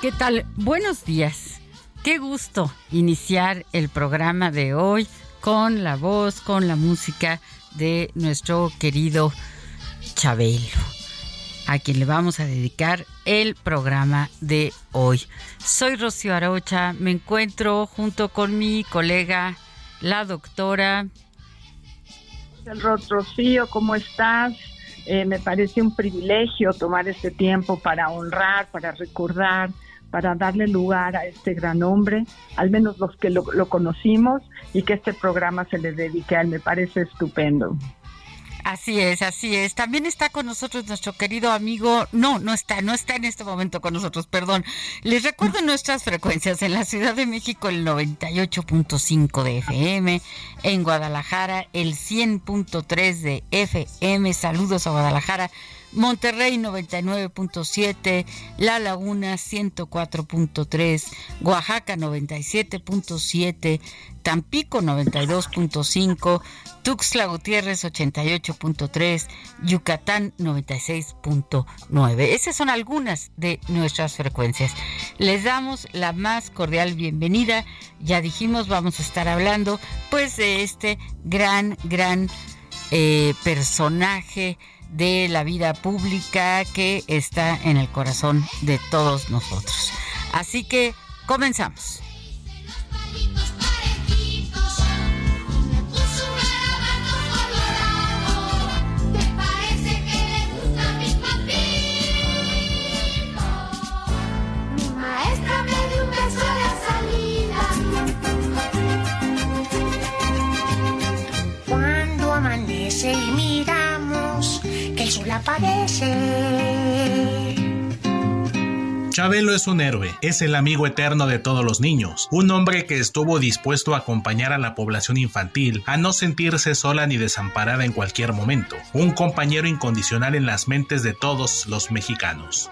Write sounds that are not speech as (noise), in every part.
¿Qué tal? Buenos días. Qué gusto iniciar el programa de hoy con la voz, con la música de nuestro querido Chabelo, a quien le vamos a dedicar el programa de hoy. Soy Rocío Arocha, me encuentro junto con mi colega, la doctora El Ro- Rocío, ¿cómo estás? Eh, me parece un privilegio tomar este tiempo para honrar, para recordar, para darle lugar a este gran hombre, al menos los que lo, lo conocimos, y que este programa se le dedique a él. Me parece estupendo. Así es, así es. También está con nosotros nuestro querido amigo. No, no está, no está en este momento con nosotros, perdón. Les recuerdo nuestras frecuencias en la Ciudad de México el 98.5 de FM, en Guadalajara el 100.3 de FM. Saludos a Guadalajara. Monterrey 99.7, La Laguna 104.3, Oaxaca 97.7, Tampico 92.5, Tuxtla Gutiérrez 88.3, Yucatán 96.9. Esas son algunas de nuestras frecuencias. Les damos la más cordial bienvenida. Ya dijimos, vamos a estar hablando pues de este gran, gran eh, personaje de la vida pública que está en el corazón de todos nosotros. Así que comenzamos. Chabelo es un héroe, es el amigo eterno de todos los niños, un hombre que estuvo dispuesto a acompañar a la población infantil a no sentirse sola ni desamparada en cualquier momento, un compañero incondicional en las mentes de todos los mexicanos.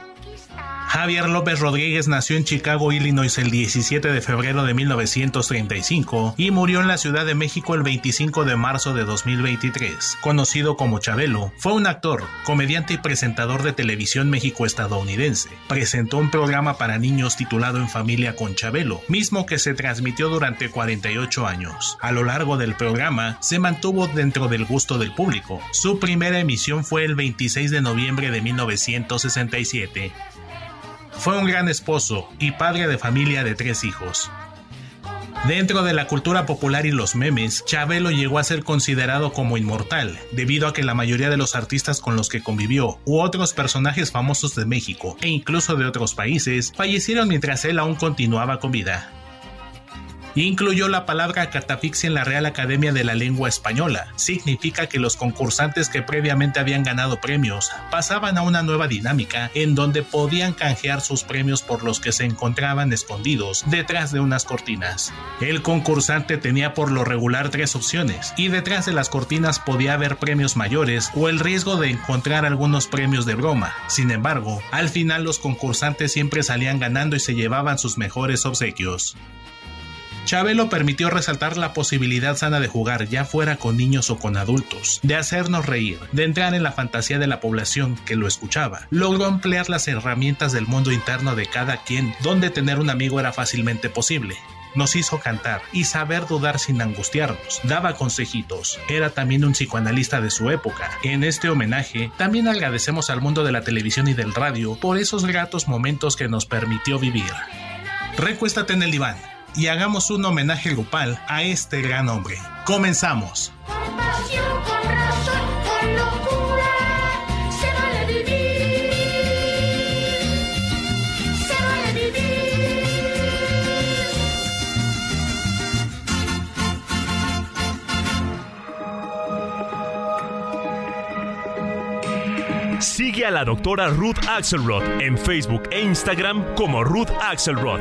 Javier López Rodríguez nació en Chicago, Illinois el 17 de febrero de 1935 y murió en la Ciudad de México el 25 de marzo de 2023. Conocido como Chabelo, fue un actor, comediante y presentador de televisión México-estadounidense. Presentó un programa para niños titulado En Familia con Chabelo, mismo que se transmitió durante 48 años. A lo largo del programa, se mantuvo dentro del gusto del público. Su primera emisión fue el 26 de noviembre de 1967. Fue un gran esposo y padre de familia de tres hijos. Dentro de la cultura popular y los memes, Chabelo llegó a ser considerado como inmortal, debido a que la mayoría de los artistas con los que convivió, u otros personajes famosos de México e incluso de otros países, fallecieron mientras él aún continuaba con vida. Incluyó la palabra catafixia en la Real Academia de la Lengua Española. Significa que los concursantes que previamente habían ganado premios pasaban a una nueva dinámica en donde podían canjear sus premios por los que se encontraban escondidos detrás de unas cortinas. El concursante tenía por lo regular tres opciones y detrás de las cortinas podía haber premios mayores o el riesgo de encontrar algunos premios de broma. Sin embargo, al final los concursantes siempre salían ganando y se llevaban sus mejores obsequios. Chabelo permitió resaltar la posibilidad sana de jugar, ya fuera con niños o con adultos, de hacernos reír, de entrar en la fantasía de la población que lo escuchaba. Logró emplear las herramientas del mundo interno de cada quien, donde tener un amigo era fácilmente posible. Nos hizo cantar y saber dudar sin angustiarnos. Daba consejitos. Era también un psicoanalista de su época. En este homenaje, también agradecemos al mundo de la televisión y del radio por esos gratos momentos que nos permitió vivir. Recuéstate en el diván y hagamos un homenaje grupal a este gran hombre. Comenzamos. Sigue a la doctora Ruth Axelrod en Facebook e Instagram como Ruth Axelrod.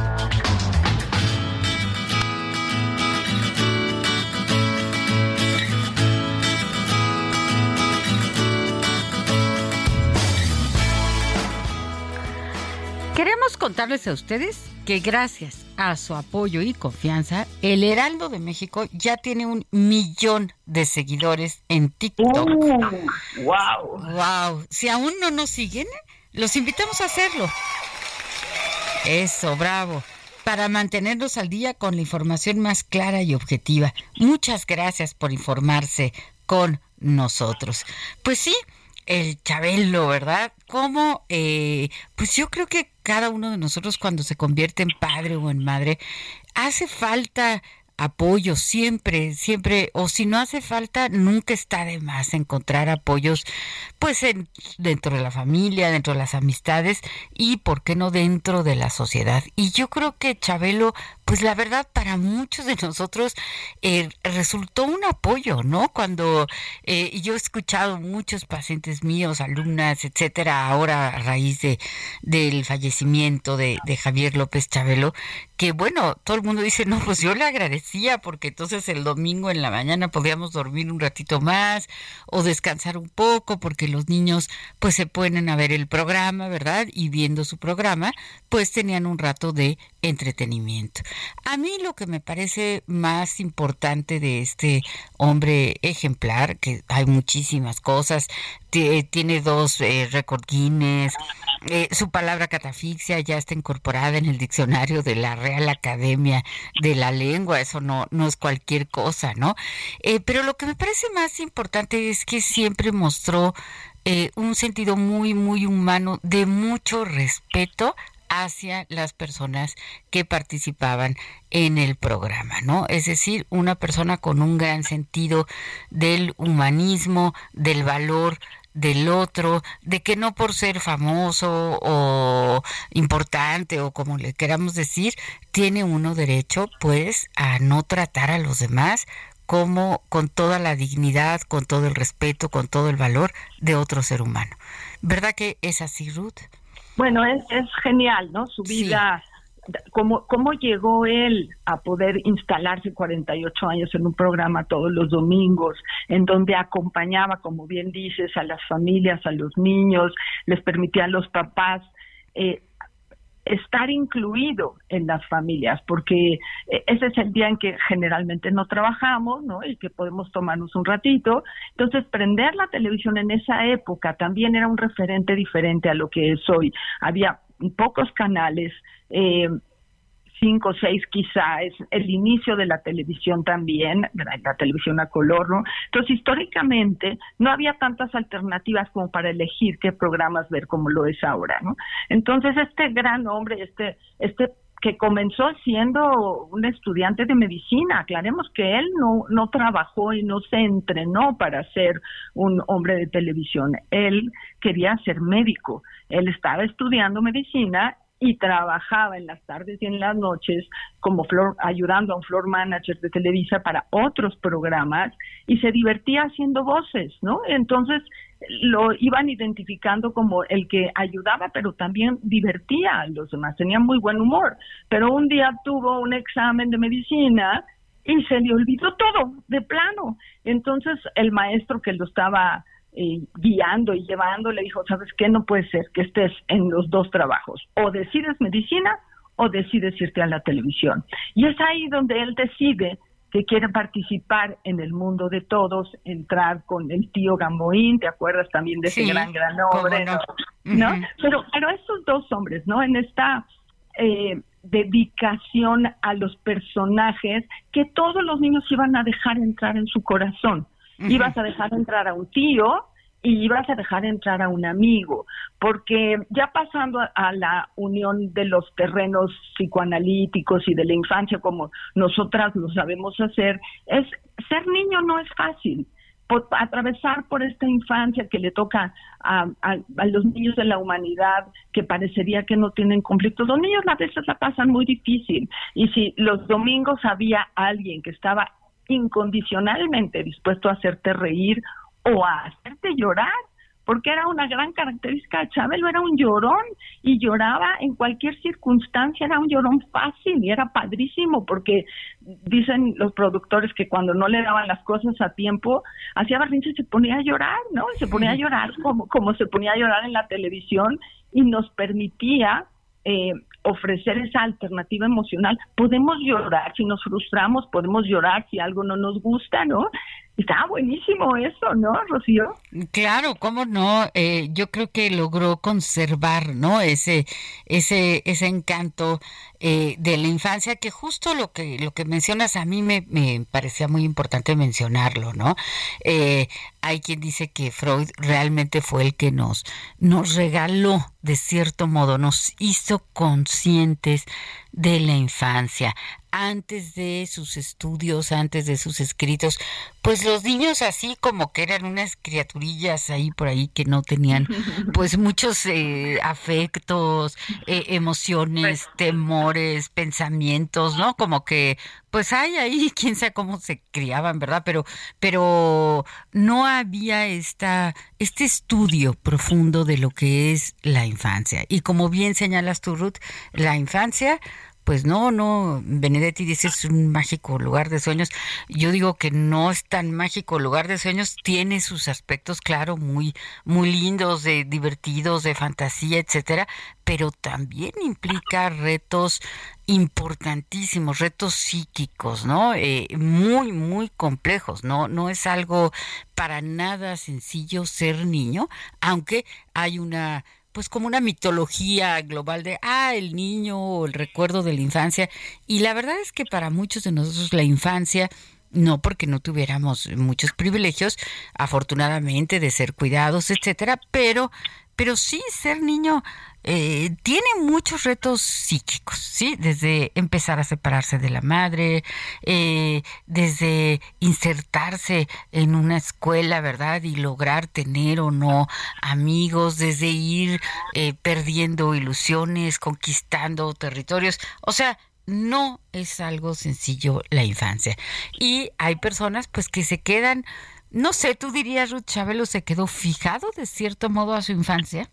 Contarles a ustedes que gracias a su apoyo y confianza, el Heraldo de México ya tiene un millón de seguidores en TikTok. ¡Wow! ¡Wow! Si aún no nos siguen, los invitamos a hacerlo. Eso, bravo. Para mantenernos al día con la información más clara y objetiva. Muchas gracias por informarse con nosotros. Pues sí, el Chabelo, ¿verdad? Como, eh, pues yo creo que cada uno de nosotros cuando se convierte en padre o en madre, hace falta apoyo siempre, siempre, o si no hace falta, nunca está de más encontrar apoyos, pues en, dentro de la familia, dentro de las amistades y, ¿por qué no, dentro de la sociedad? Y yo creo que Chabelo pues la verdad para muchos de nosotros eh, resultó un apoyo, ¿no? Cuando eh, yo he escuchado muchos pacientes míos, alumnas, etcétera, ahora a raíz de del fallecimiento de, de Javier López Chabelo, que bueno, todo el mundo dice, no, pues yo le agradecía porque entonces el domingo en la mañana podíamos dormir un ratito más o descansar un poco porque los niños pues se ponen a ver el programa, ¿verdad? Y viendo su programa, pues tenían un rato de entretenimiento. A mí lo que me parece más importante de este hombre ejemplar, que hay muchísimas cosas, tiene dos eh, récord Guinness, eh, su palabra catafixia ya está incorporada en el diccionario de la Real Academia de la Lengua, eso no, no es cualquier cosa, ¿no? Eh, pero lo que me parece más importante es que siempre mostró un sentido muy, muy humano de mucho respeto hacia las personas que participaban en el programa, ¿no? Es decir, una persona con un gran sentido del humanismo, del valor del otro, de que no por ser famoso o importante o como le queramos decir, tiene uno derecho pues a no tratar a los demás como con toda la dignidad, con todo el respeto, con todo el valor de otro ser humano. ¿Verdad que es así, Ruth? Bueno, es, es genial, ¿no? Su vida, cómo, cómo llegó él a poder instalarse 48 años en un programa todos los domingos, en donde acompañaba, como bien dices, a las familias, a los niños, les permitía a los papás eh, estar incluido en las familias, porque eh, ese es el día en que generalmente no trabajamos, ¿no? Y que podemos tomarnos un ratito. Entonces, prender la televisión en esa época también era un referente diferente a lo que es hoy. Había pocos canales, eh, cinco, seis quizá, es el inicio de la televisión también, la televisión a color, ¿no? Entonces, históricamente no había tantas alternativas como para elegir qué programas ver como lo es ahora, ¿no? Entonces, este gran hombre, este, este que comenzó siendo un estudiante de medicina. Aclaremos que él no, no trabajó y no se entrenó para ser un hombre de televisión. Él quería ser médico. Él estaba estudiando medicina y trabajaba en las tardes y en las noches como flor, ayudando a un floor manager de Televisa para otros programas y se divertía haciendo voces, ¿no? Entonces lo iban identificando como el que ayudaba, pero también divertía a los demás, tenía muy buen humor. Pero un día tuvo un examen de medicina y se le olvidó todo, de plano. Entonces el maestro que lo estaba eh, guiando y llevando, le dijo, ¿sabes qué? No puede ser que estés en los dos trabajos. O decides medicina o decides irte a la televisión. Y es ahí donde él decide que quiere participar en el mundo de todos, entrar con el tío Gamboín, ¿te acuerdas también de ese gran, gran hombre? No? Pero, pero estos dos hombres, ¿no? En esta eh, dedicación a los personajes que todos los niños iban a dejar entrar en su corazón ibas a dejar entrar a un tío y ibas a dejar entrar a un amigo, porque ya pasando a, la unión de los terrenos psicoanalíticos y de la infancia como nosotras lo sabemos hacer, es ser niño no es fácil. atravesar por esta infancia que le toca a, a, los niños de la humanidad que parecería que no tienen conflictos. Los niños a veces la pasan muy difícil y si los domingos había alguien que estaba incondicionalmente dispuesto a hacerte reír o a hacerte llorar, porque era una gran característica de Chabelo, era un llorón y lloraba en cualquier circunstancia, era un llorón fácil y era padrísimo, porque dicen los productores que cuando no le daban las cosas a tiempo, hacía barrinche y se ponía a llorar, ¿no? se ponía a llorar como, como se ponía a llorar en la televisión y nos permitía eh, ofrecer esa alternativa emocional. Podemos llorar si nos frustramos, podemos llorar si algo no nos gusta, ¿no? Está buenísimo eso, ¿no, Rocío? Claro, cómo no. Eh, yo creo que logró conservar, ¿no? Ese, ese, ese encanto eh, de la infancia que justo lo que lo que mencionas a mí me, me parecía muy importante mencionarlo, ¿no? Eh, hay quien dice que Freud realmente fue el que nos nos regaló de cierto modo, nos hizo conscientes de la infancia antes de sus estudios, antes de sus escritos, pues los niños así como que eran unas criaturillas ahí por ahí que no tenían (laughs) pues muchos eh, afectos, eh, emociones, temores, pensamientos, ¿no? Como que pues hay ahí, (laughs) quién sabe cómo se criaban, ¿verdad? Pero, pero no había esta, este estudio profundo de lo que es la infancia. Y como bien señalas tú, Ruth, la infancia pues no, no, Benedetti dice es un mágico lugar de sueños. Yo digo que no es tan mágico lugar de sueños, tiene sus aspectos, claro, muy, muy lindos, de divertidos, de fantasía, etcétera, pero también implica retos importantísimos, retos psíquicos, ¿no? Eh, muy, muy complejos, ¿no? No es algo para nada sencillo ser niño, aunque hay una pues como una mitología global de, ah, el niño o el recuerdo de la infancia. Y la verdad es que para muchos de nosotros la infancia, no porque no tuviéramos muchos privilegios, afortunadamente, de ser cuidados, etcétera, pero, pero sí ser niño eh, tiene muchos retos psíquicos, ¿sí? Desde empezar a separarse de la madre, eh, desde insertarse en una escuela, ¿verdad? Y lograr tener o no amigos, desde ir eh, perdiendo ilusiones, conquistando territorios. O sea, no es algo sencillo la infancia. Y hay personas pues que se quedan, no sé, tú dirías, Ruth Chabelo se quedó fijado de cierto modo a su infancia.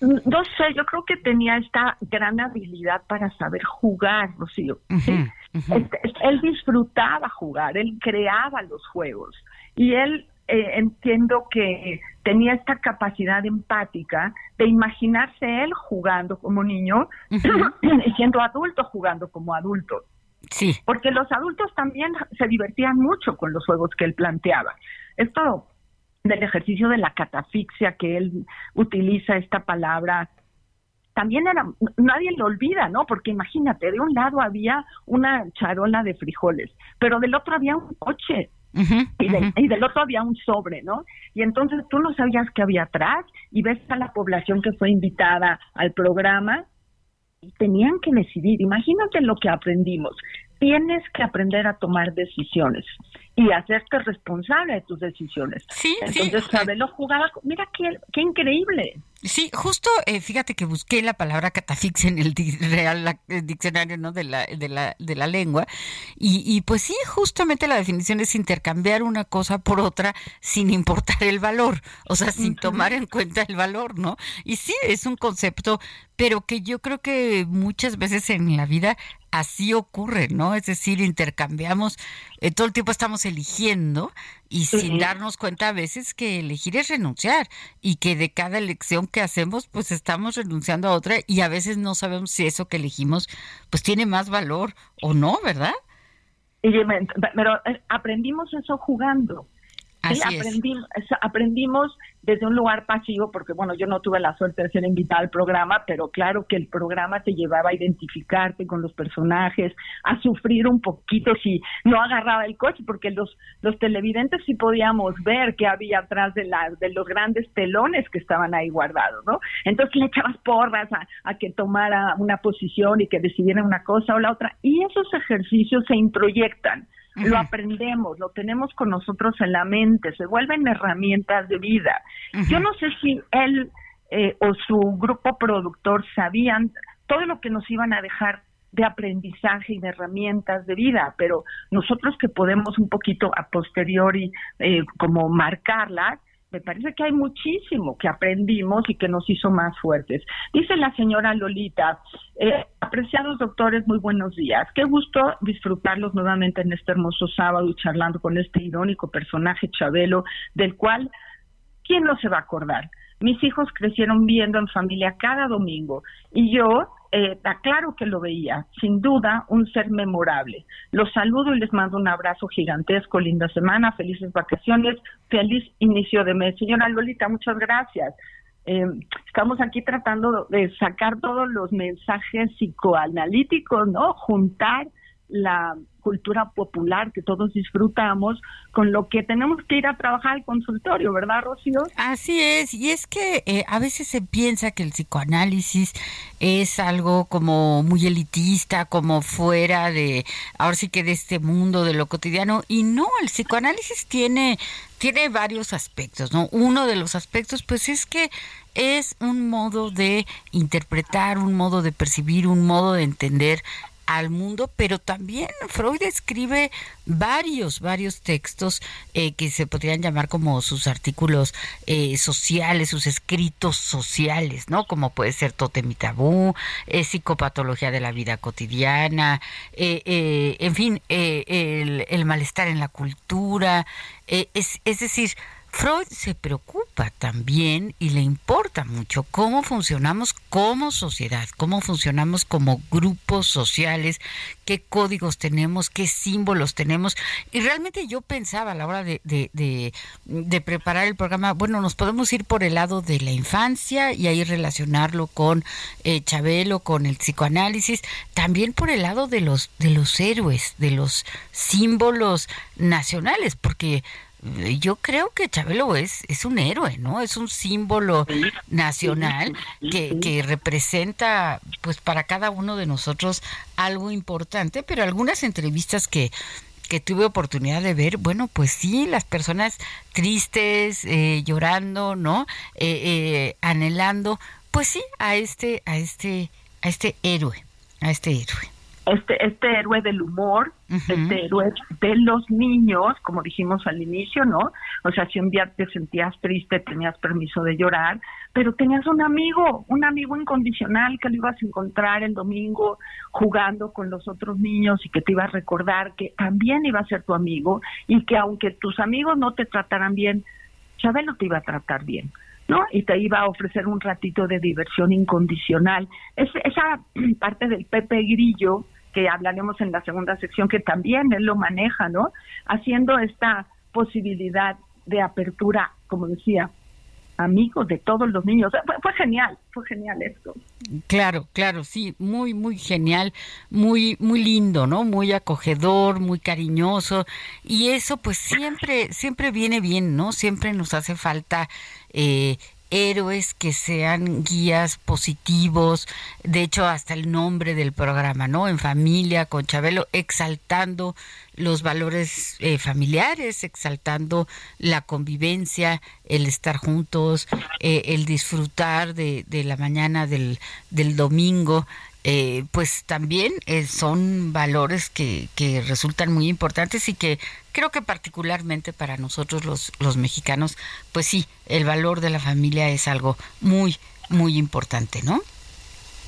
No sé, yo creo que tenía esta gran habilidad para saber jugar, Rocío. Este, él disfrutaba jugar, él creaba los juegos y él eh, entiendo que tenía esta capacidad empática de imaginarse él jugando como niño y siendo adulto jugando como adulto. Sí. Porque los adultos también se divertían mucho con los juegos que él planteaba. Esto del ejercicio de la catafixia, que él utiliza esta palabra también era, nadie lo olvida, ¿no? Porque imagínate, de un lado había una charola de frijoles, pero del otro había un coche. y, y, del otro había un sobre, ¿no? Y entonces tú no sabías qué había atrás y ves a la población que fue invitada al programa y tenían que decidir. Imagínate lo que aprendimos. Tienes que aprender a tomar decisiones y hacerte responsable de tus decisiones. Sí, Entonces, sí. lo jugaba, mira qué, qué increíble. Sí, justo, eh, fíjate que busqué la palabra catafixia en el real diccionario ¿no? de, la, de, la, de la lengua y, y pues sí, justamente la definición es intercambiar una cosa por otra sin importar el valor, o sea, sin tomar en cuenta el valor, ¿no? Y sí, es un concepto, pero que yo creo que muchas veces en la vida así ocurre, ¿no? Es decir, intercambiamos, eh, todo el tiempo estamos eligiendo y sin darnos cuenta a veces que elegir es renunciar y que de cada elección que hacemos pues estamos renunciando a otra y a veces no sabemos si eso que elegimos pues tiene más valor o no, ¿verdad? Y, pero eh, aprendimos eso jugando. Así aprendimos, aprendimos desde un lugar pasivo, porque bueno, yo no tuve la suerte de ser invitada al programa, pero claro que el programa te llevaba a identificarte con los personajes, a sufrir un poquito si no agarraba el coche, porque los, los televidentes sí podíamos ver qué había atrás de, la, de los grandes telones que estaban ahí guardados, ¿no? Entonces le echabas porras a, a que tomara una posición y que decidiera una cosa o la otra, y esos ejercicios se introyectan lo aprendemos, lo tenemos con nosotros en la mente, se vuelven herramientas de vida. Yo no sé si él eh, o su grupo productor sabían todo lo que nos iban a dejar de aprendizaje y de herramientas de vida, pero nosotros que podemos un poquito a posteriori eh, como marcarlas, me parece que hay muchísimo que aprendimos y que nos hizo más fuertes. Dice la señora Lolita, eh, apreciados doctores, muy buenos días. Qué gusto disfrutarlos nuevamente en este hermoso sábado charlando con este irónico personaje Chabelo, del cual, ¿quién no se va a acordar? Mis hijos crecieron viendo en familia cada domingo y yo eh, claro que lo veía, sin duda un ser memorable. Los saludo y les mando un abrazo gigantesco, linda semana, felices vacaciones, feliz inicio de mes. Señora Lolita, muchas gracias. Eh, estamos aquí tratando de sacar todos los mensajes psicoanalíticos, ¿no? Juntar la cultura popular que todos disfrutamos, con lo que tenemos que ir a trabajar al consultorio, ¿verdad, Rocío? Así es, y es que eh, a veces se piensa que el psicoanálisis es algo como muy elitista, como fuera de, ahora sí que de este mundo, de lo cotidiano, y no, el psicoanálisis tiene, tiene varios aspectos, ¿no? Uno de los aspectos, pues es que es un modo de interpretar, un modo de percibir, un modo de entender al mundo, pero también Freud escribe varios, varios textos eh, que se podrían llamar como sus artículos eh, sociales, sus escritos sociales, ¿no? Como puede ser Totem y Tabú, eh, Psicopatología de la Vida Cotidiana, en fin, el, malestar en la cultura, es decir, Freud se preocupa también y le importa mucho cómo funcionamos como sociedad, cómo funcionamos como grupos sociales, qué códigos tenemos, qué símbolos tenemos. Y realmente yo pensaba a la hora de, de, de, preparar el programa, bueno, nos podemos ir por el lado de la infancia y ahí relacionarlo con eh, Chabelo, con el psicoanálisis, también por el lado de los, de los héroes, de los símbolos nacionales, porque yo creo que Chabelo es, es un héroe, ¿no? Es un símbolo nacional que, que representa, pues, para cada uno de nosotros algo importante, pero algunas entrevistas que, que tuve oportunidad de ver, bueno, pues sí, las personas tristes, eh, llorando, ¿no? Eh, eh, anhelando, pues sí, a este, a este, a este héroe, a este héroe este, este héroe del humor, este héroe de los niños, como dijimos al inicio, ¿no? O sea, si un día te sentías triste, tenías permiso de llorar, pero tenías un amigo, un amigo incondicional que lo ibas a encontrar el domingo jugando con los otros niños y que te iba a recordar que también iba a ser tu amigo y que aunque tus amigos no te trataran bien, Chabelo te iba a tratar bien. ¿no? Y te iba a ofrecer un ratito de diversión incondicional. Es, esa (clears throat) parte del Pepe Grillo que hablaremos en la segunda sección, que también él lo maneja, ¿no? Haciendo esta posibilidad de apertura, como decía, amigo de todos los niños. Fue, genial, fue genial esto. Claro, claro, sí, muy, muy genial, muy, muy lindo, ¿no? Muy acogedor, muy cariñoso. Y eso pues siempre, siempre viene bien, ¿no? Siempre nos hace falta eh, héroes que sean guías positivos, de hecho hasta el nombre del programa, ¿no? En familia, con Chabelo, exaltando los valores eh, familiares, exaltando la convivencia, el estar juntos, eh, el disfrutar de, de la mañana del, del domingo. Eh, pues también son valores que, que resultan muy importantes y que creo que particularmente para nosotros los, los mexicanos, pues sí, el valor de la familia es algo muy, muy importante, ¿no?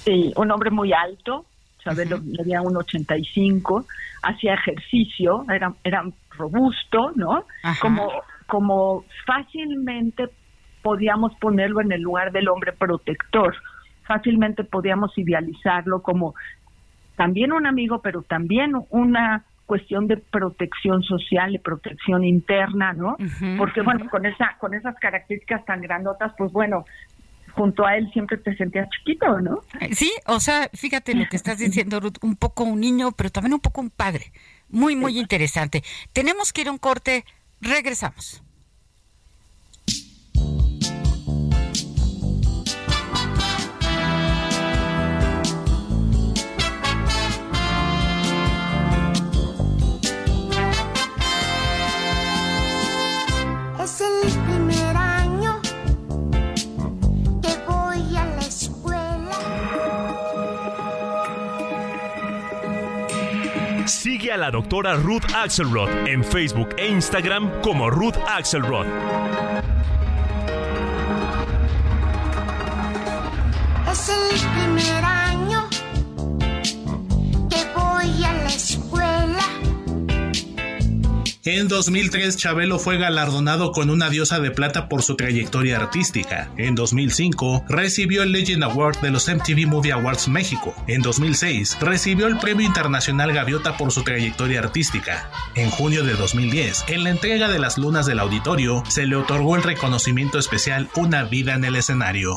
Sí, un hombre muy alto, ¿sabes? Uh -huh. un 85, hacía ejercicio, era, era robusto, ¿no? Como, como fácilmente podíamos ponerlo en el lugar del hombre protector, fácilmente podíamos idealizarlo como también un amigo, pero también una cuestión de protección social y protección interna, ¿no? Uh -huh, Porque bueno, uh -huh. con esa con esas características tan grandotas, pues bueno, junto a él siempre te sentías chiquito, ¿no? Sí, o sea, fíjate lo que estás diciendo, Ruth, un poco un niño, pero también un poco un padre. Muy, muy interesante. Tenemos que ir a un corte, regresamos. Es el primer año que voy a la escuela. Sigue a la doctora Ruth Axelrod en Facebook e Instagram como Ruth Axelrod. Es el primer año En 2003, Chabelo fue galardonado con una diosa de plata por su trayectoria artística. En 2005, recibió el Legend Award de los MTV Movie Awards México. En 2006, recibió el Premio Internacional Gaviota por su trayectoria artística. En junio de 2010, en la entrega de las lunas del auditorio, se le otorgó el reconocimiento especial Una vida en el escenario.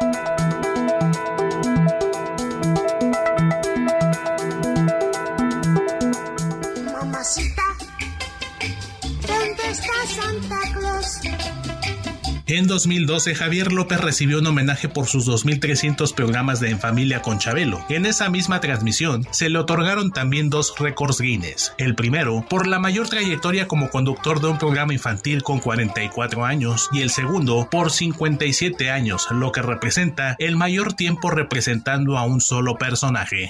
En 2012, Javier López recibió un homenaje por sus 2.300 programas de En Familia con Chabelo. En esa misma transmisión, se le otorgaron también dos récords Guinness. El primero, por la mayor trayectoria como conductor de un programa infantil con 44 años, y el segundo, por 57 años, lo que representa el mayor tiempo representando a un solo personaje.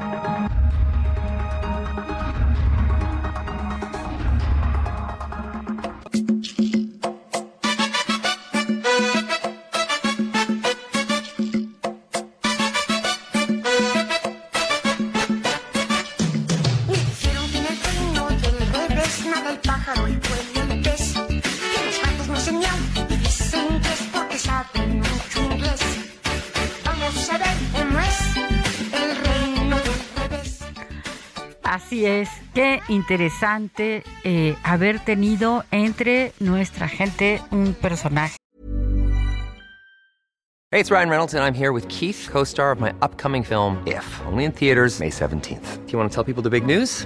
Interesante eh, haber tenido entre nuestra gente un personaje. Hey, it's Ryan Reynolds, and I'm here with Keith, co star of my upcoming film, If, only in theaters, May 17th. Do you want to tell people the big news?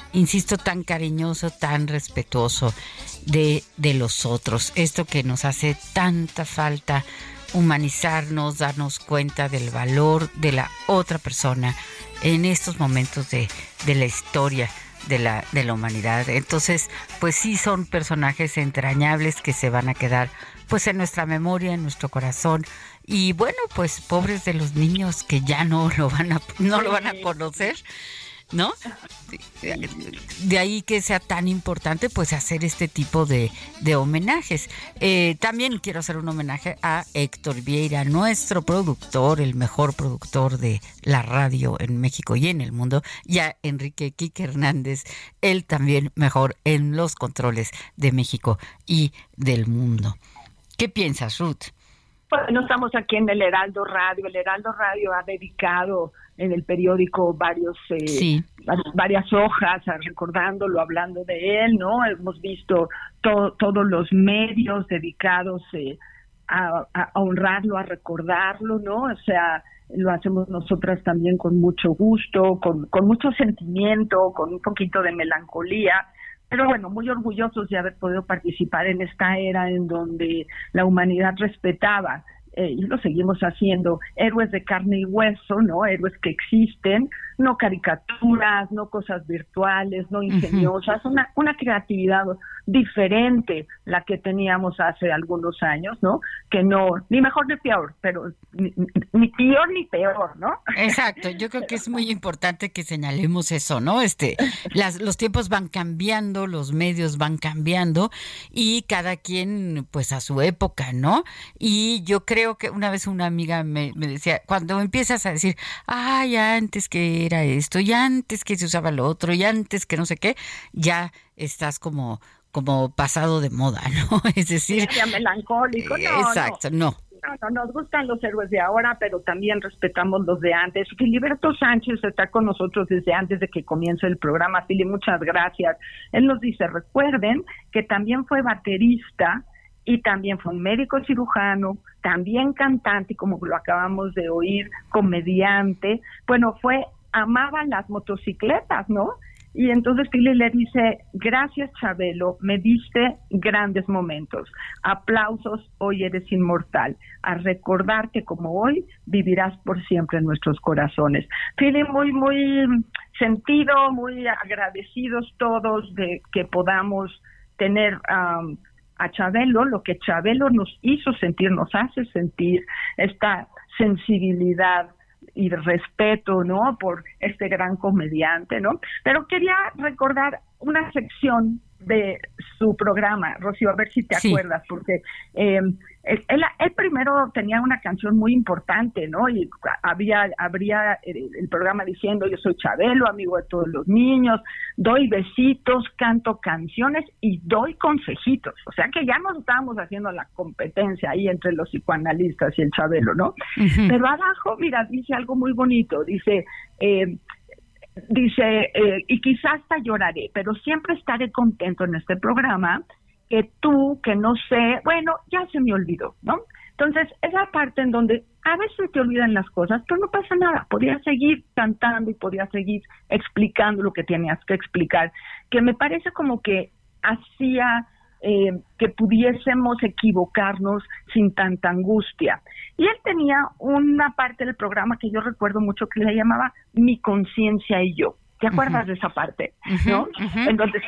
insisto, tan cariñoso, tan respetuoso de, de los otros. Esto que nos hace tanta falta, humanizarnos, darnos cuenta del valor de la otra persona en estos momentos de, de la historia de la, de la humanidad. Entonces, pues sí son personajes entrañables que se van a quedar pues en nuestra memoria, en nuestro corazón. Y bueno, pues pobres de los niños que ya no lo van a, no lo van a conocer. ¿No? De ahí que sea tan importante pues hacer este tipo de, de homenajes. Eh, también quiero hacer un homenaje a Héctor Vieira, nuestro productor, el mejor productor de la radio en México y en el mundo, y a Enrique Quique Hernández, él también mejor en los controles de México y del mundo. ¿Qué piensas, Ruth? Bueno, estamos aquí en el Heraldo Radio. El Heraldo Radio ha dedicado en el periódico varios eh, varias hojas recordándolo, hablando de él, ¿no? Hemos visto todos los medios dedicados eh, a, a, honrarlo, a recordarlo, ¿no? O sea, lo hacemos nosotras también con mucho gusto, con, con mucho sentimiento, con un poquito de melancolía pero bueno, muy orgullosos de haber podido participar en esta era en donde la humanidad respetaba eh, y lo seguimos haciendo, héroes de carne y hueso, ¿no? Héroes que existen, no caricaturas, no cosas virtuales, no ingeniosas, una, una creatividad diferente la que teníamos hace algunos años, ¿no? Que no, ni mejor ni peor, pero ni, ni peor ni peor, ¿no? Exacto, yo creo que es muy importante que señalemos eso, ¿no? Este, las, los tiempos van cambiando, los medios van cambiando y cada quien, pues a su época, ¿no? Y yo creo que una vez una amiga me, me decía, cuando empiezas a decir, ay, antes que era esto, y antes que se usaba lo otro, y antes que no sé qué, ya estás como como pasado de moda, (laughs) ¿no? Es decir, ya melancólico, no, exacto, no. no. No, nos gustan los héroes de ahora, pero también respetamos los de antes. Filiberto Sánchez está con nosotros desde antes de que comience el programa. Fili, muchas gracias. Él nos dice, recuerden que también fue baterista y también fue un médico cirujano, también cantante, como lo acabamos de oír, comediante. Bueno, fue amaba las motocicletas, ¿no? Y entonces Pili le dice, gracias Chabelo, me diste grandes momentos. Aplausos, hoy eres inmortal. A recordar que como hoy vivirás por siempre en nuestros corazones. Pili, muy, muy sentido, muy agradecidos todos de que podamos tener um, a Chabelo, lo que Chabelo nos hizo sentir, nos hace sentir esta sensibilidad y respeto, ¿no? Por este gran comediante, ¿no? Pero quería recordar una sección de su programa, Rocío, a ver si te acuerdas, porque eh, él, él, primero tenía una canción muy importante, ¿no? Y había, habría el, el, programa diciendo, yo soy Chabelo, amigo de todos los niños, doy besitos, canto canciones y doy consejitos. O sea que ya nos estábamos haciendo la competencia ahí entre los psicoanalistas y el Chabelo, ¿no? Uh -huh. Pero abajo, mira, dice algo muy bonito, dice... Eh, dice, eh, y quizás hasta lloraré, pero siempre estaré contento en este programa, que tú, que no sé, bueno, ya se me olvidó, ¿no? Entonces, esa parte en donde a veces te olvidan las cosas, pero no pasa nada, podías seguir cantando y podías seguir explicando lo que tenías que explicar, que me parece como que hacía eh, que pudiésemos equivocarnos sin tanta angustia. Y él tenía una parte del programa que yo recuerdo mucho que le llamaba Mi conciencia y yo. ¿Te acuerdas uh -huh. de esa parte? ¿No? Uh -huh. Entonces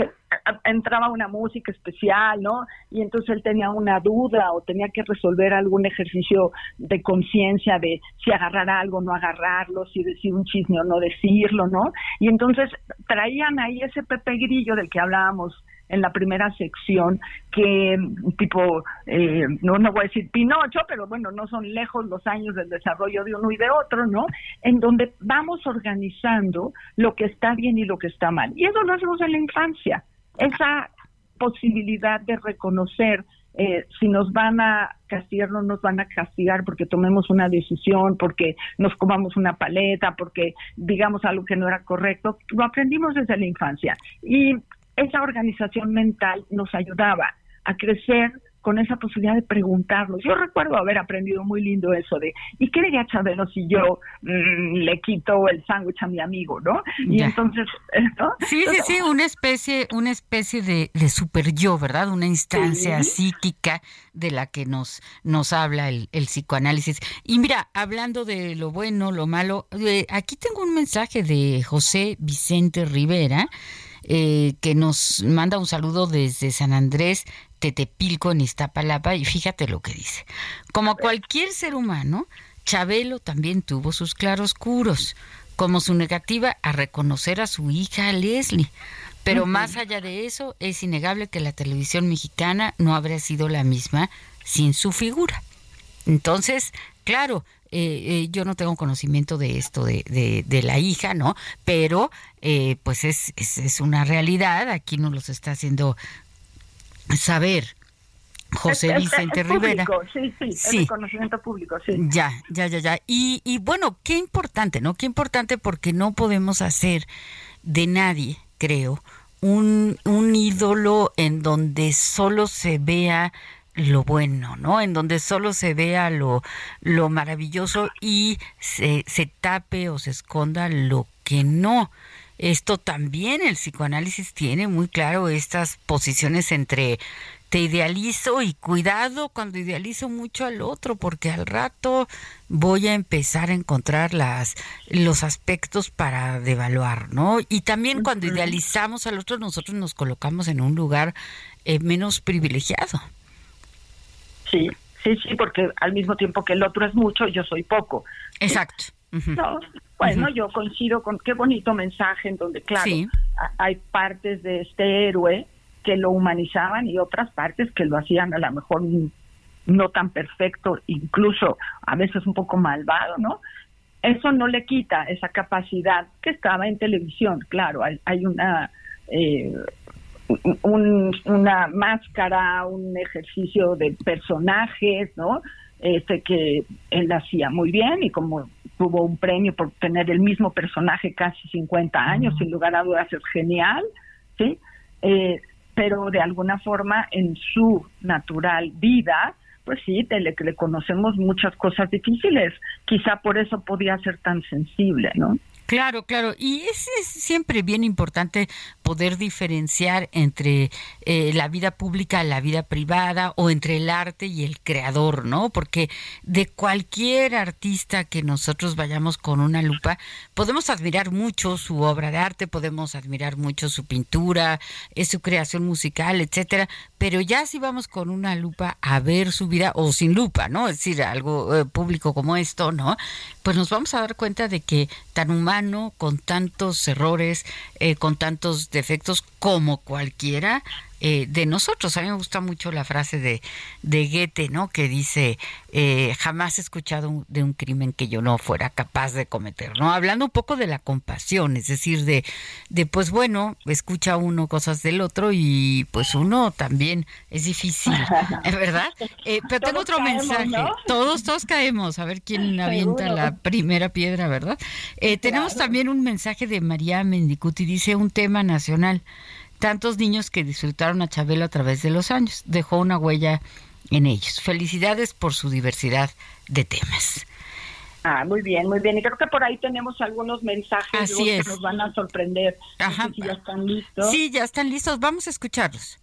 entraba una música especial, ¿no? Y entonces él tenía una duda o tenía que resolver algún ejercicio de conciencia de si agarrar algo, no agarrarlo, si decir un chisme o no decirlo, ¿no? Y entonces traían ahí ese Pepe Grillo del que hablábamos en la primera sección que tipo eh, no no voy a decir Pinocho pero bueno no son lejos los años del desarrollo de uno y de otro no en donde vamos organizando lo que está bien y lo que está mal. Y eso lo hacemos en la infancia. Esa posibilidad de reconocer eh, si nos van a castigar, no nos van a castigar porque tomemos una decisión, porque nos comamos una paleta, porque digamos algo que no era correcto. Lo aprendimos desde la infancia. Y esa organización mental nos ayudaba a crecer con esa posibilidad de preguntarnos. Yo recuerdo haber aprendido muy lindo eso de, ¿y qué diría Chabelo si yo mm, le quito el sándwich a mi amigo, no? Y entonces, (laughs) ¿no? Sí, sí, sí, una especie, una especie de, de super yo, ¿verdad? Una instancia psíquica de la que nos, nos habla el, el, psicoanálisis. Y mira, hablando de lo bueno, lo malo, eh, aquí tengo un mensaje de José Vicente Rivera. Eh, que nos manda un saludo desde San Andrés Tetepilco en Iztapalapa y fíjate lo que dice. Como cualquier ser humano, Chabelo también tuvo sus claroscuros, como su negativa a reconocer a su hija Leslie. Pero más allá de eso, es innegable que la televisión mexicana no habría sido la misma sin su figura. Entonces, claro, eh, eh, yo no tengo conocimiento de esto de, de, la hija, ¿no? Pero eh, pues es, es, es, una realidad, aquí nos los está haciendo saber. José Vicente Rivera. sí, sí, el conocimiento público, sí. Ya, ya, ya, ya. Y, y bueno, qué importante, ¿no? Qué importante porque no podemos hacer de nadie, creo, un, un ídolo en donde solo se vea lo bueno, ¿no? En donde solo se vea lo, lo maravilloso y se, se tape o se esconda lo que no. Esto también el psicoanálisis tiene muy claro estas posiciones entre te idealizo y cuidado cuando idealizo mucho al otro porque al rato voy a empezar a encontrar las los aspectos para devaluar, ¿no? Y también cuando idealizamos al otro nosotros nos colocamos en un lugar eh, menos privilegiado. Sí, sí, sí, porque al mismo tiempo que el otro es mucho, yo soy poco. Exacto. No, bueno, yo coincido con qué bonito mensaje en donde, claro, hay partes de este héroe que lo humanizaban y otras partes que lo hacían a lo mejor no tan perfecto, incluso a veces un poco malvado, ¿no? Eso no le quita esa capacidad que estaba en televisión, claro, hay, hay una eh, una máscara, un ejercicio de personajes, ¿no? Este que él hacía muy bien y como tuvo un premio por tener el mismo personaje casi 50 años, sin lugar a dudas es genial, ¿sí? Eh, pero de alguna forma en su natural vida, pues sí, le, le conocemos muchas cosas difíciles, quizá por eso podía ser tan sensible, ¿no? Claro, claro. Y es, siempre bien importante poder diferenciar entre eh, la vida pública la vida privada o entre el arte y el creador, ¿no? Porque de cualquier artista que nosotros vayamos con una lupa, podemos admirar mucho su obra de arte, podemos admirar mucho su pintura, eh, su creación musical, etcétera, pero ya si vamos con una lupa a ver su vida o sin lupa, ¿no? Es decir, algo eh, público como esto, ¿no? Pues nos vamos a dar cuenta de que tan humano, con tantos errores, eh, con tantos defectos como cualquiera, eh, de nosotros. A mí me gusta mucho la frase de, de Goethe, ¿no? Que dice, eh, jamás he escuchado de un crimen que yo no fuera capaz de cometer, ¿no? Hablando un poco de la compasión, es decir, de, de pues bueno, escucha uno cosas del otro y pues uno también es difícil, (laughs) ¿verdad? Eh, pero tengo otro mensaje. Todos, todos caemos. A ver quién (laughs) avienta la primera piedra, ¿verdad? Tenemos también un mensaje de María Mendicuti, dice un tema nacional tantos niños que disfrutaron a Chabelo a través de los años. Dejó una huella en ellos. Felicidades por su diversidad de temas. Ah, muy bien, muy bien. Y creo que por ahí tenemos algunos mensajes que nos van a sorprender. Ajá. si ya están listos. Sí, ya están listos. Vamos a escucharlos.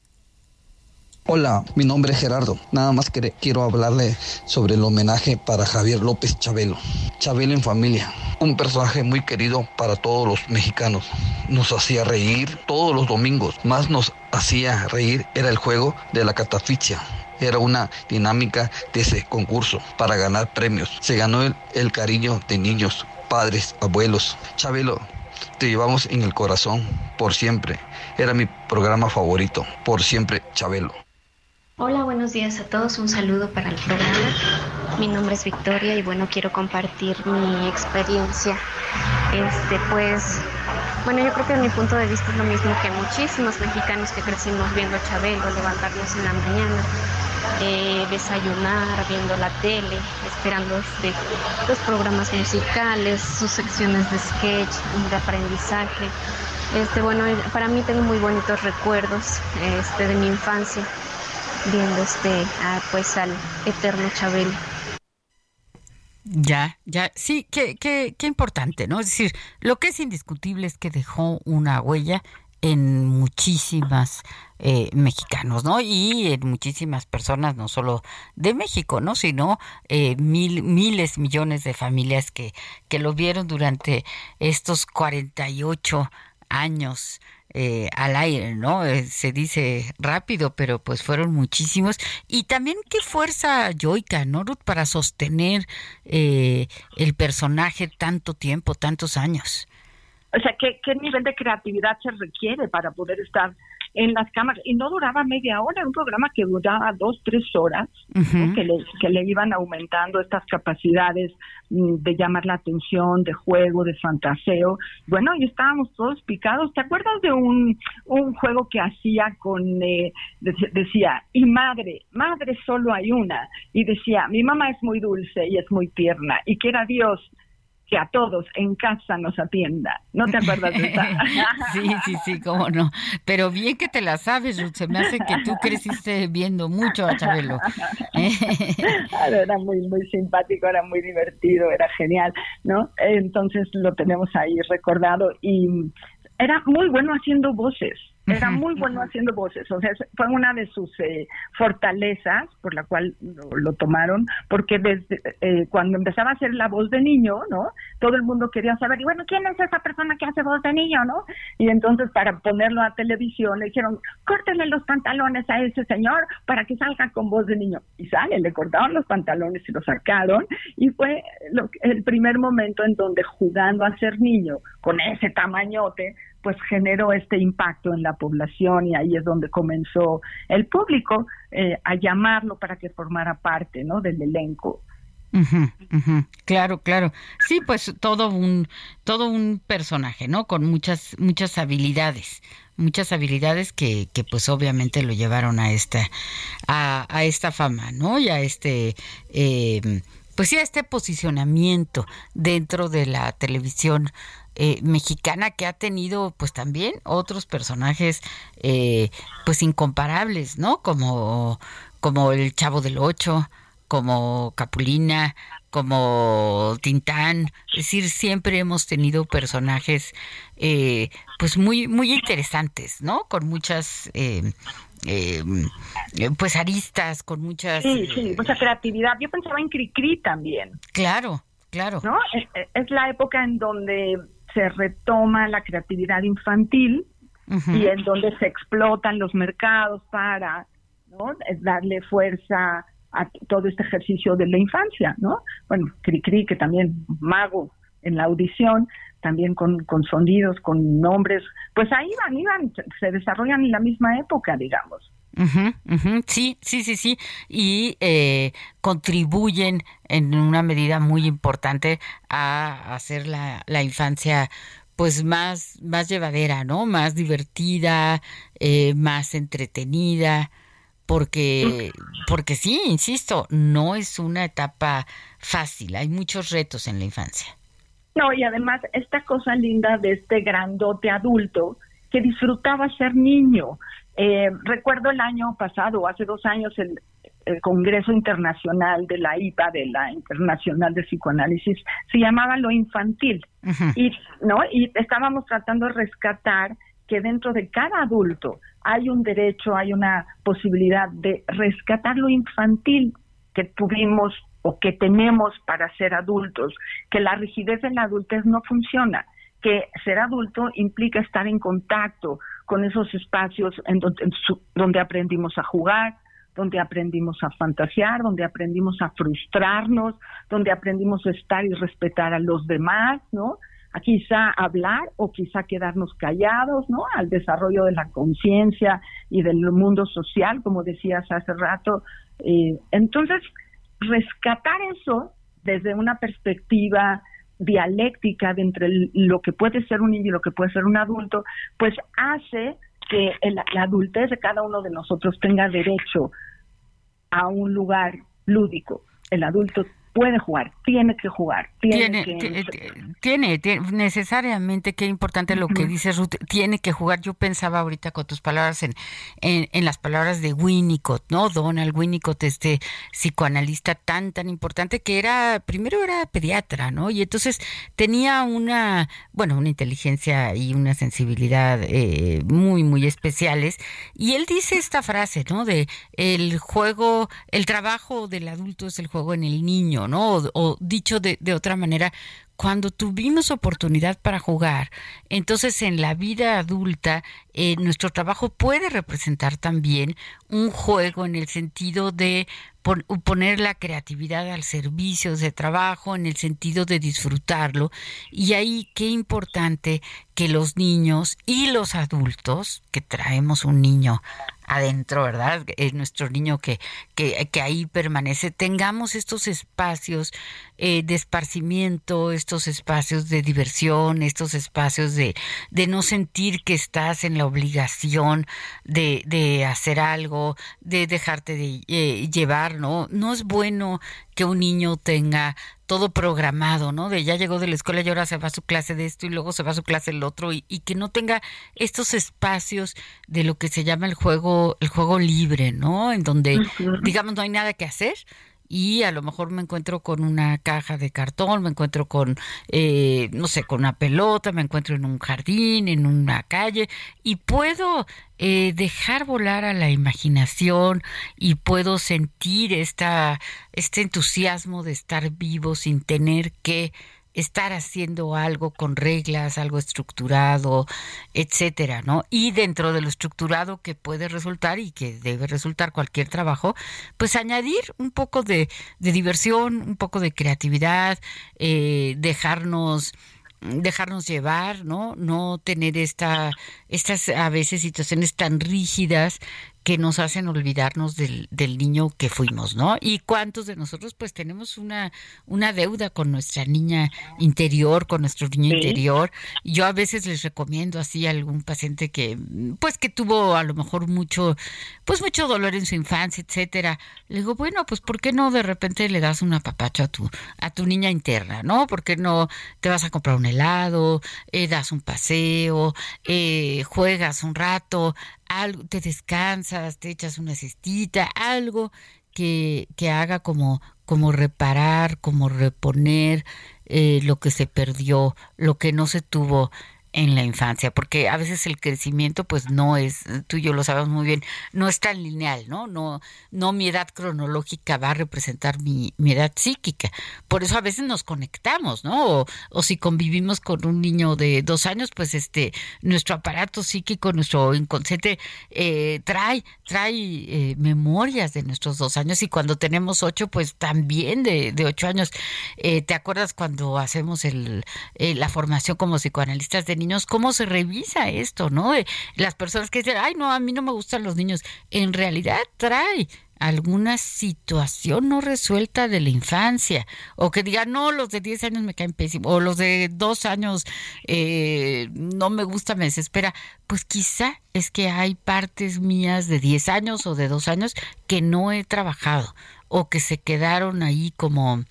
Hola, mi nombre es Gerardo. Nada más que quiero hablarle sobre el homenaje para Javier López Chabelo. Chabelo en familia, un personaje muy querido para todos los mexicanos. Nos hacía reír todos los domingos. Más nos hacía reír era el juego de la catafixia. Era una dinámica de ese concurso para ganar premios. Se ganó el, el cariño de niños, padres, abuelos. Chabelo, te llevamos en el corazón por siempre. Era mi programa favorito, por siempre, Chabelo. Hola, buenos días a todos. Un saludo para el programa. Mi nombre es Victoria y bueno, quiero compartir mi experiencia. Este, pues, Bueno, yo creo que en mi punto de vista es lo mismo que muchísimos mexicanos que crecimos viendo Chabelo, levantarnos en la mañana, eh, desayunar, viendo la tele, esperando este, los programas musicales, sus secciones de sketch, de aprendizaje. Este, bueno, para mí tengo muy bonitos recuerdos este, de mi infancia viendo este, pues al eterno Chabelo. Ya, ya, sí, qué, qué, qué importante, ¿no? Es decir, lo que es indiscutible es que dejó una huella en muchísimas eh, mexicanos, ¿no? Y en muchísimas personas, no solo de México, ¿no? Sino eh, mil, miles, millones de familias que, que lo vieron durante estos 48 años eh, al aire, ¿no? Eh, se dice rápido, pero pues fueron muchísimos. Y también qué fuerza yoica, ¿no, Ruth? Para sostener eh, el personaje tanto tiempo, tantos años. O sea, ¿qué, ¿qué nivel de creatividad se requiere para poder estar en las cámaras y no duraba media hora, un programa que duraba dos, tres horas, que, le, que le iban aumentando estas capacidades mm, de llamar la atención, de juego, de fantaseo. Bueno, y estábamos todos picados. ¿Te acuerdas de un, un juego que hacía con, eh, decía, y madre, madre solo hay una? Y decía, mi mamá es muy dulce y es muy tierna y que era Dios que a todos en casa nos atienda. ¿No te acuerdas de esa? (laughs) sí, sí, sí, cómo no. Pero bien que te la sabes, Ruth. Se me hace que tú creciste viendo mucho a Chabelo. (laughs) era muy, muy simpático, era muy divertido, era genial, ¿no? Entonces lo tenemos ahí recordado y era muy bueno haciendo voces. Era muy bueno haciendo voces, o sea, fue una de sus eh, fortalezas por la cual lo, tomaron, porque desde eh, cuando empezaba a hacer la voz de niño, ¿no? Todo el mundo quería saber, y bueno, ¿quién es esa persona que hace voz de niño, no? Y entonces para ponerlo a televisión le dijeron, córtenle los pantalones a ese señor para que salga con voz de niño. Y sale, le cortaron los pantalones y lo sacaron, y fue el primer momento en donde jugando a ser niño, con ese tamañote, pues generó este impacto en la población y ahí es donde comenzó el público eh, a llamarlo para que formara parte ¿no? del elenco. Claro, claro. Sí, pues todo un todo un personaje, ¿no? Con muchas muchas habilidades, muchas habilidades que, que pues obviamente lo llevaron a esta a, a esta fama, ¿no? Y a este eh, pues a este posicionamiento dentro de la televisión eh, mexicana que ha tenido pues también otros personajes eh, pues incomparables, ¿no? Como, como el Chavo del Ocho, como Capulina, como Tintán, es decir, siempre hemos tenido personajes eh, pues muy, muy interesantes, ¿no? Con muchas... pues aristas, con muchas... Sí, sí, mucha creatividad. Yo pensaba en Cricri también. Claro, claro. ¿No? es la época en donde se retoma la creatividad infantil y en donde se explotan los mercados para ¿no? darle fuerza a todo este ejercicio de la infancia, ¿no? Bueno, Cricri, que también mago en la audición, también con, con sonidos, con nombres, pues ahí van, iban, se desarrollan en la misma época, digamos. Sí, sí, sí, sí. Y eh, contribuyen en una medida muy importante a hacer la, la infancia pues más, más llevadera, ¿no? Más divertida, eh, más entretenida, porque, porque sí, insisto, no es una etapa fácil, hay muchos retos en la infancia. No, y además esta cosa linda de este grandote adulto que disfrutaba ser niño, eh, recuerdo el año pasado, hace dos años, el, Congreso Internacional de la IPA, de la Internacional de Psicoanálisis, se llamaba Lo Infantil. y, ¿no? y estábamos tratando de rescatar que dentro de cada adulto hay un derecho, hay una posibilidad de rescatar lo infantil que tuvimos o que tenemos para ser adultos, que la rigidez en la adultez no funciona, que ser adulto implica estar en contacto con esos espacios en donde, aprendimos a jugar, donde aprendimos a fantasear, donde aprendimos a frustrarnos, donde aprendimos a estar y respetar a los demás, ¿no? A quizá hablar o quizá quedarnos callados, ¿no? Al desarrollo de la conciencia y del mundo social, como decías hace rato. Eh, entonces, rescatar eso desde una perspectiva dialéctica de entre lo que puede ser un niño y lo que puede ser un adulto, pues hace que la adultez de cada uno de nosotros tenga derecho a un lugar lúdico. El adulto puede jugar, tiene que jugar, tiene, tiene tiene, necesariamente, qué importante lo que dice Ruth, tiene que jugar. Yo pensaba ahorita con tus palabras en, en, las palabras de Winnicott, ¿no? Donald Winnicott, este psicoanalista tan, tan importante que era, primero era pediatra, ¿no? Y entonces tenía una, bueno, una inteligencia y una sensibilidad eh, muy, muy especiales. Y él dice esta frase, ¿no? De el juego, el trabajo del adulto es el juego en el niño, O, dicho de, de otra manera, cuando tuvimos oportunidad para jugar, entonces en la vida adulta eh, nuestro trabajo puede representar también un juego en el sentido de poner la creatividad al servicio de trabajo, en el sentido de disfrutarlo. Y ahí qué importante que los niños y los adultos, que traemos un niño adentro, ¿verdad? Es nuestro niño que, que, que, ahí permanece, tengamos estos espacios eh, de esparcimiento, estos espacios de diversión, estos espacios de, de no sentir que estás en la obligación de, de hacer algo, de dejarte de eh, llevar, ¿no? No es bueno que un niño tenga todo programado, ¿no? De ya llegó de la escuela y ahora se va a su clase de esto y luego se va a su clase el otro y, que no tenga estos espacios de lo que se llama el juego, el juego libre, ¿no? En donde, digamos, no hay nada que hacer, y a lo mejor me encuentro con una caja de cartón, me encuentro con, eh, no sé, con una pelota, me encuentro en un jardín, en una calle y puedo eh, dejar volar a la imaginación y puedo sentir esta, este entusiasmo de estar vivo sin tener que estar haciendo algo con reglas, algo estructurado, etcétera, ¿no? Y dentro de lo estructurado que puede resultar y que debe resultar cualquier trabajo, pues añadir un poco de, diversión, un poco de creatividad, eh, dejarnos dejarnos llevar, ¿no? No tener esta, estas a veces situaciones tan rígidas que nos hacen olvidarnos del, del, niño que fuimos, ¿no? Y cuántos de nosotros pues tenemos una, una deuda con nuestra niña interior, con nuestro niño interior. Yo a veces les recomiendo así a algún paciente que pues que tuvo a lo mejor mucho, pues mucho dolor en su infancia, etcétera. Le digo, bueno, pues ¿por qué no de repente le das una papacha a tu, a tu niña interna, ¿no? ¿Por qué no te vas a comprar un helado, eh, das un paseo, eh, juegas un rato, algo, te descansas, te echas una cestita, algo que, que haga como, como reparar, como reponer eh, lo que se perdió, lo que no se tuvo en la infancia, porque a veces el crecimiento pues no es, tú y yo lo sabemos muy bien, no es tan lineal, ¿no? No, no mi edad cronológica va a representar mi, mi edad psíquica. Por eso a veces nos conectamos, ¿no? O, si convivimos con un niño de dos años, pues este, nuestro aparato psíquico, nuestro inconsciente eh, trae, trae eh, memorias de nuestros dos años y cuando tenemos ocho, pues también de, de ocho años. Eh, ¿Te acuerdas cuando hacemos el, la formación como psicoanalistas de niños, cómo se revisa esto, ¿no? Las personas que dicen, ay, no, a mí no me gustan los niños, en realidad trae alguna situación no resuelta de la infancia, o que digan, no, los de 10 años me caen pésimo, o los de 2 años eh, no me gusta, me desespera, pues quizá es que hay partes mías de 10 años o de 2 años que no he trabajado, o que se quedaron ahí como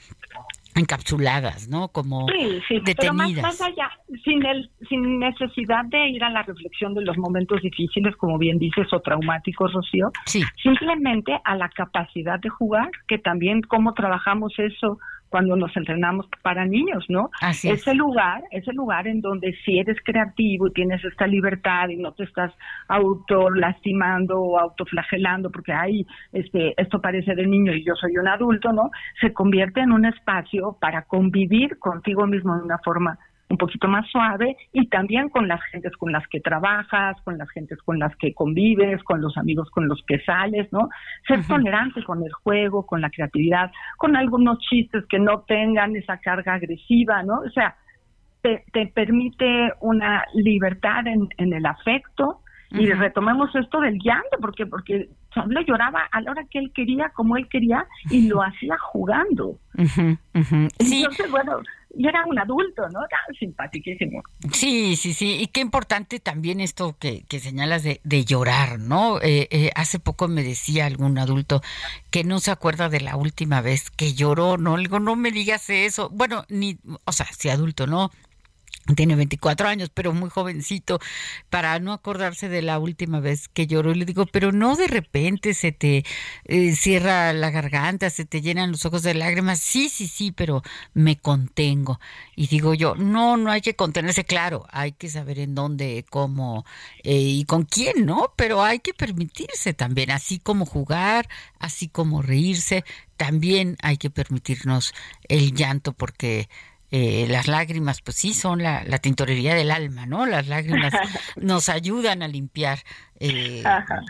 encapsuladas, ¿no? Como sí, sí, detenidas. Pero más, allá, sin, el, sin necesidad de ir a la reflexión de los momentos difíciles, como bien dices, o traumáticos, Rocío, sí. simplemente a la capacidad de jugar, que también cómo trabajamos eso cuando nos entrenamos para niños, ¿no? Así es. Ese lugar, ese lugar en donde si eres creativo y tienes esta libertad y no te estás auto lastimando o autoflagelando porque ay, este, esto parece de niño y yo soy un adulto, ¿no? Se convierte en un espacio para convivir contigo mismo de una forma un poquito más suave y también con las gentes con las que trabajas, con las gentes con las que convives, con los amigos con los que sales, ¿no? Ser tolerante con el juego, con la creatividad, con algunos chistes que no tengan esa carga agresiva, ¿no? O sea, te, te permite una libertad en, en el afecto, y retomemos esto del llanto, porque porque Pablo lloraba a la hora que él quería, como él quería, y lo (laughs) hacía jugando. Sí. Entonces, bueno, y era un adulto, ¿no? Tan simpaticísimo. Sí, sí, sí. Y qué importante también esto que, que señalas de, de llorar, ¿no? Eh, eh, hace poco me decía algún adulto que no se acuerda de la última vez que lloró, ¿no? Le digo, no me digas eso. Bueno, ni, o sea, si adulto, ¿no? Tiene 24 años, pero muy jovencito, para no acordarse de la última vez que lloró. Y le digo, pero no de repente se te eh, cierra la garganta, se te llenan los ojos de lágrimas. Sí, sí, sí, pero me contengo. Y digo yo, no, no hay que contenerse, claro, hay que saber en dónde, cómo eh, y con quién, ¿no? Pero hay que permitirse también, así como jugar, así como reírse, también hay que permitirnos el llanto porque eh, las lágrimas, pues sí, son la, la, tintorería del alma, ¿no? Las lágrimas (laughs) nos ayudan a limpiar, eh,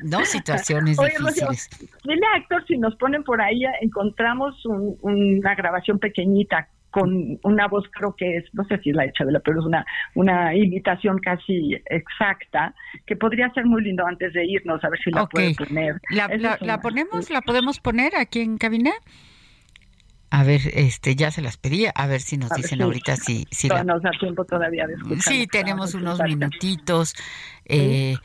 ¿no? Situaciones difíciles. dile a Héctor, si nos ponen por ahí, encontramos una grabación pequeñita con una voz, creo que es, no sé si es la de Chabela, pero es una, una imitación casi exacta, que podría ser muy lindo antes de irnos, a ver si la puede poner. ¿La, la ponemos? ¿La podemos poner aquí en cabina? A ver, este, ya se las pedía, a ver si nos dicen ahorita si, si (laughs) nos da tiempo todavía de escuchar. Sí, tenemos unos minutitos. Eh,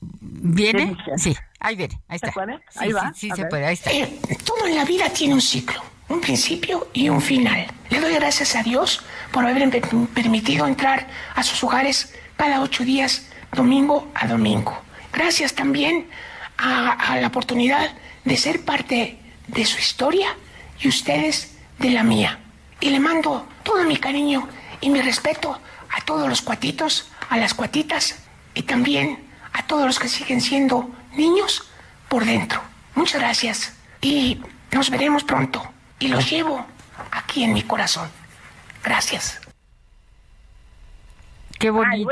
¿Viene? Sí, ahí viene, ahí está. ¿Se puede? Sí, ahí va. Sí, sí se puede, ahí está. Eh, todo en la vida tiene un ciclo, un principio y un final. Le doy gracias a Dios por haberme permitido entrar a sus hogares cada ocho días, domingo a domingo. Gracias también a, a la oportunidad de ser parte de su historia y ustedes de la mía. Y le mando todo mi cariño y mi respeto a todos los cuatitos, a las cuatitas y también a todos los que siguen siendo niños por dentro. Muchas gracias y nos veremos pronto. Y los llevo aquí en mi corazón. Gracias. Qué bonito.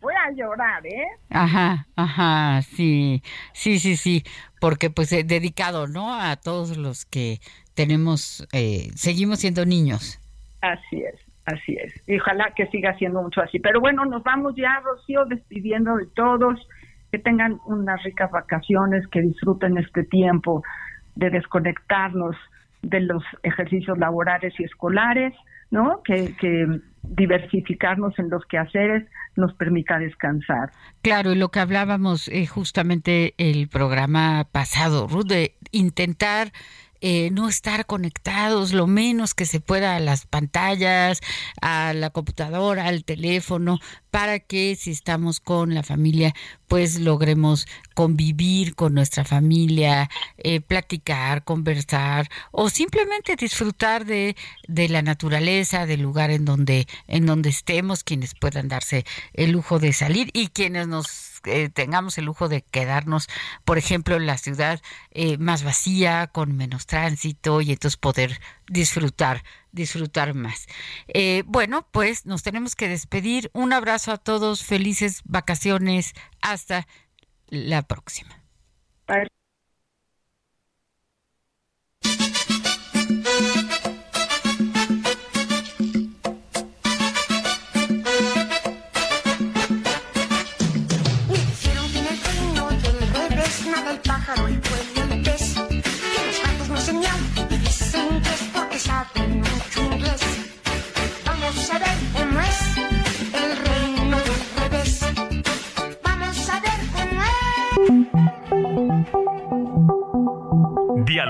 voy, a, llorar, ¿eh? Ajá, ajá, sí, sí, sí, sí, porque pues he dedicado, ¿no? A todos los que tenemos, eh, seguimos siendo niños. Así es, así es. Y ojalá que siga siendo mucho así. Pero bueno, nos vamos ya, Rocío, despidiendo de todos. Que tengan unas ricas vacaciones, que disfruten este tiempo de desconectarnos de los ejercicios laborales y escolares, ¿no? Que, que diversificarnos en los quehaceres nos permita descansar. Claro, y lo que hablábamos eh, justamente el programa pasado, Ruth, de intentar eh, no estar conectados lo menos que se pueda a las pantallas, a la computadora, al teléfono, para que si estamos con la familia, pues logremos convivir con nuestra familia, eh, platicar, conversar o simplemente disfrutar de, de la naturaleza, del lugar en donde, en donde estemos, quienes puedan darse el lujo de salir y quienes nos eh, tengamos el lujo de quedarnos, por ejemplo, en la ciudad eh, más vacía, con menos tránsito y entonces poder disfrutar, disfrutar más. Eh, bueno, pues nos tenemos que despedir. Un abrazo a todos, felices vacaciones. Hasta la próxima.